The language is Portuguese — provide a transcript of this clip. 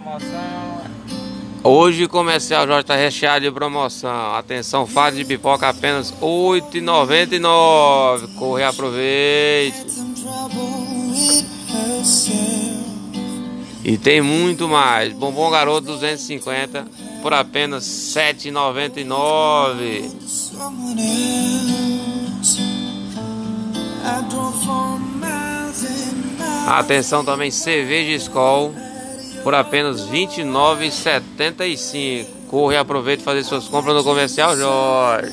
promoção. Hoje comercial Jorge está recheado de promoção. Atenção, fase de pipoca apenas R$ 8,99. Corre aproveite. E tem muito mais. Bombom Garoto 250 por apenas R$ 7,99. Atenção também, cerveja Skol por apenas R$ 29,75. Corre e aproveite fazer suas compras no Comercial Jorge.